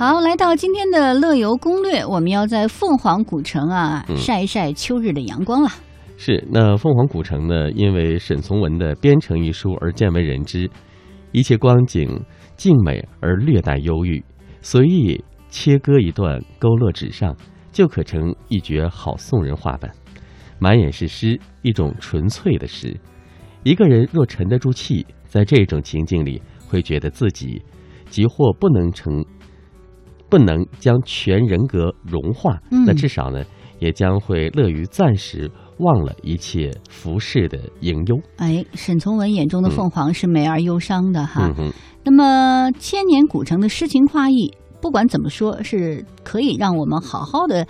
好，来到今天的乐游攻略，我们要在凤凰古城啊嗯晒一晒秋日的阳光了。是，那凤凰古城呢，因为沈从文的《边城》一书而见为人知，一切光景静美而略带忧郁，随意切割一段勾勒纸上，就可成一绝好宋人画本。满眼是诗，一种纯粹的诗。一个人若沉得住气，在这种情境里，会觉得自己即或不能成，不能将全人格融化，嗯那至少呢，也将会乐于暂时忘了一切浮世的隐忧。哎，沈从文眼中的凤凰是美而忧伤的哈。嗯，那么千年古城的诗情画意，不管怎么说，是可以让我们好好的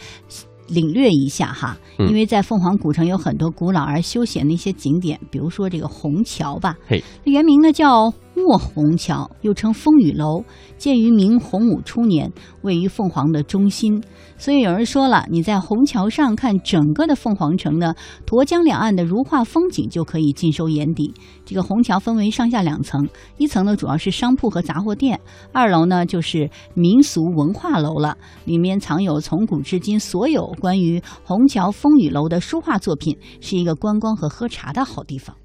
领略一下哈。嗯因为在凤凰古城有很多古老而休闲的一些景点，比如说这个虹桥吧，嘿，原名呢叫卧虹桥，又称风雨楼，建于明洪武初年，位于凤凰的中心。所以有人说了，你在虹桥上看整个的凤凰城呢，沱江两岸的如画风景就可以尽收眼底。这个虹桥分为上下两层，一层呢主要是商铺和杂货店，二楼呢就是民俗文化楼了，里面藏有从古至今所有关于虹桥风雨楼的书画作品，是一个观光和喝茶的好地方。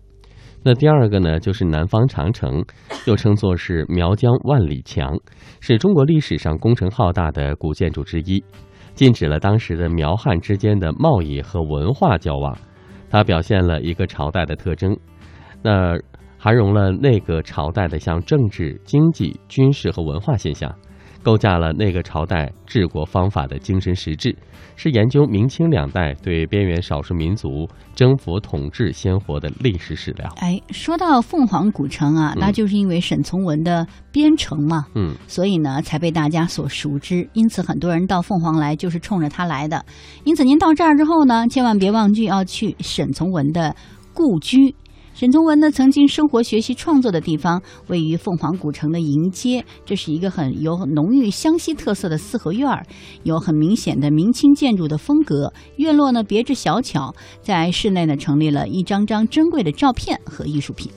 那第二个呢，就是南方长城，又称作是苗疆万里墙，是中国历史上工程浩大的古建筑之一，禁止了当时的苗汉之间的贸易和文化交往。它表现了一个朝代的特征，那涵容了那个朝代的像政治、经济、军事和文化现象，构架了那个朝代治国方法的精神实质，是研究明清两代对边缘少数民族征服统治鲜活的历史史料。哎，说到凤凰古城啊，嗯那就是因为沈从文的《边城》嘛，嗯，所以呢才被大家所熟知。因此，很多人到凤凰来就是冲着他来的。因此，您到这儿之后呢，千万别忘记要去沈从文的故居。沈从文呢，曾经生活、学习、创作的地方位于凤凰古城的迎街，这是一个很有浓郁湘西特色的四合院儿，有很明显的明清建筑的风格。院落呢别致小巧，在室内呢成立了一张张珍贵的照片和艺术品。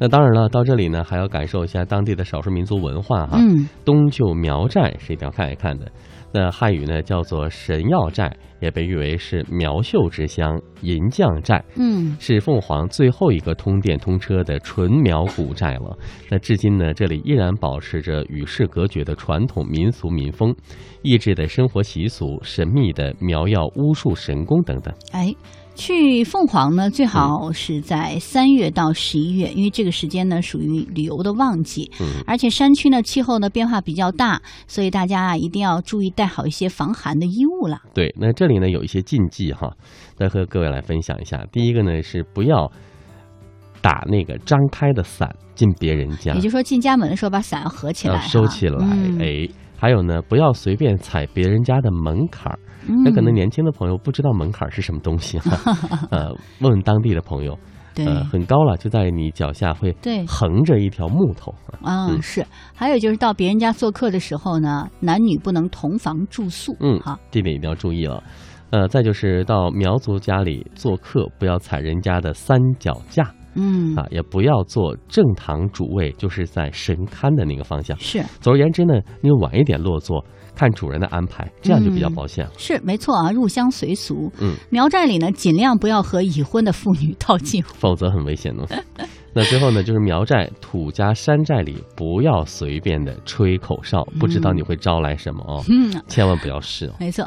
那当然了，到这里呢还要感受一下当地的少数民族文化哈。嗯，东旧苗寨是一定要看一看的。那汉语呢叫做神药寨，也被誉为是苗绣之乡、银匠寨，嗯，是凤凰最后一个通电通车的纯苗古寨了。那至今呢，这里依然保持着与世隔绝的传统民俗民风、意志的生活习俗、神秘的苗药巫术神功等等。哎，去凤凰呢，最好是在三月到十一月，因为这个时间呢属于旅游的旺季，嗯，而且山区呢气候呢变化比较大，所以大家啊一定要注意带好一些防寒的衣物了。对，那这里呢有一些禁忌哈，再和各位来分享一下。第一个呢是不要打那个张开的伞进别人家，也就是说，进家门的时候把伞要合起来要，收起来。嗯、哎，还有呢，不要随便踩别人家的门槛儿。那可能嗯年轻的朋友不知道门槛儿是什么东西哈，呃，问问当地的朋友，对、呃，很高了，就在你脚下会对横着一条木头。啊、嗯是。还有就是到别人家做客的时候呢，男女不能同房住宿。嗯好，这点一定要注意了。呃，再就是到苗族家里做客，不要踩人家的三脚架嗯，啊，也不要做正堂主位，就是在神龛的那个方向。是总而言之呢，你晚一点落座，看主人的安排，这样就比较保险了。是没错啊，入乡随俗。嗯，苗寨里呢，尽量不要和已婚的妇女套近乎。否则很危险的。那最后呢，就是苗寨、土家山寨里不要随便的吹口哨，不知道你会招来什么哦，嗯，千万不要试哦。没错。